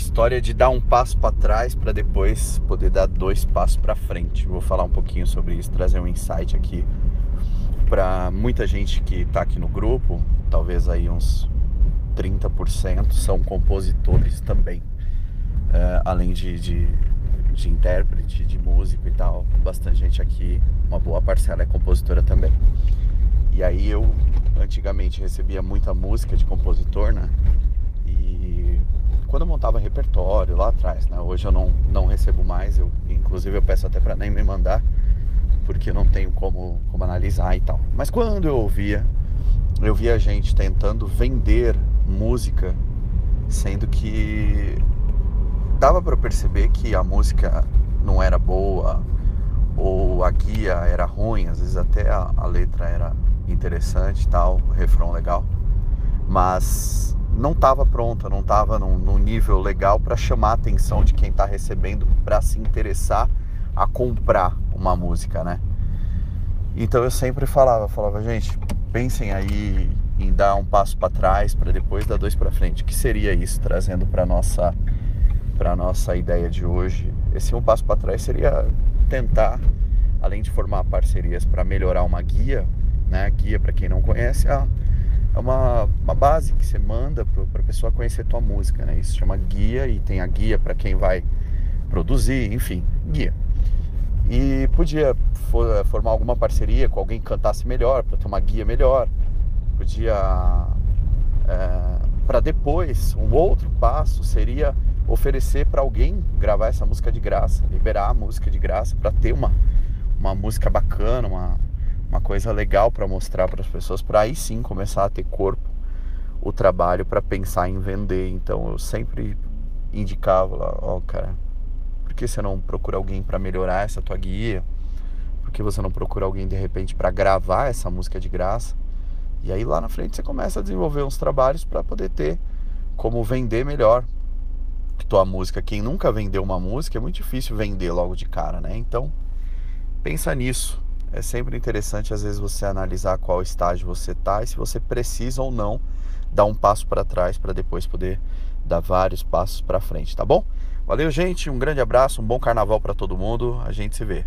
história de dar um passo para trás para depois poder dar dois passos para frente. Vou falar um pouquinho sobre isso, trazer um insight aqui para muita gente que está aqui no grupo, talvez aí uns 30% são compositores também, é, além de, de, de intérprete, de músico e tal. Bastante gente aqui, uma boa parcela é compositora também. E aí eu antigamente recebia muita música de compositor, né? Quando eu montava repertório lá atrás, né? Hoje eu não, não recebo mais, eu inclusive eu peço até para nem me mandar, porque não tenho como, como analisar e tal. Mas quando eu ouvia, eu via gente tentando vender música, sendo que dava para perceber que a música não era boa ou a guia era ruim, às vezes até a, a letra era interessante tal, o refrão legal, mas não estava pronta, não estava num, num, nível legal para chamar a atenção de quem está recebendo para se interessar a comprar uma música, né? Então eu sempre falava, falava, gente, pensem aí em dar um passo para trás para depois dar dois para frente. Que seria isso trazendo para nossa para nossa ideia de hoje? Esse um passo para trás seria tentar, além de formar parcerias para melhorar uma guia, né? Guia, para quem não conhece, é, é uma, uma base que você manda para a pessoa conhecer tua música. Né? Isso chama guia e tem a guia para quem vai produzir, enfim, guia. E podia for, formar alguma parceria com alguém que cantasse melhor, para ter uma guia melhor. Podia. É, para depois, um outro passo seria oferecer para alguém gravar essa música de graça, liberar a música de graça para ter uma, uma música bacana, uma, uma coisa legal para mostrar para as pessoas, para aí sim começar a ter corpo o trabalho para pensar em vender. Então eu sempre indicava lá, ó, oh, cara, por que você não procura alguém para melhorar essa tua guia? Por que você não procura alguém de repente para gravar essa música de graça? E aí lá na frente você começa a desenvolver uns trabalhos para poder ter como vender melhor tua música. Quem nunca vendeu uma música é muito difícil vender logo de cara, né? Então pensa nisso é sempre interessante às vezes você analisar qual estágio você está e se você precisa ou não dar um passo para trás para depois poder dar vários passos para frente, tá bom? Valeu, gente, um grande abraço, um bom carnaval para todo mundo. A gente se vê.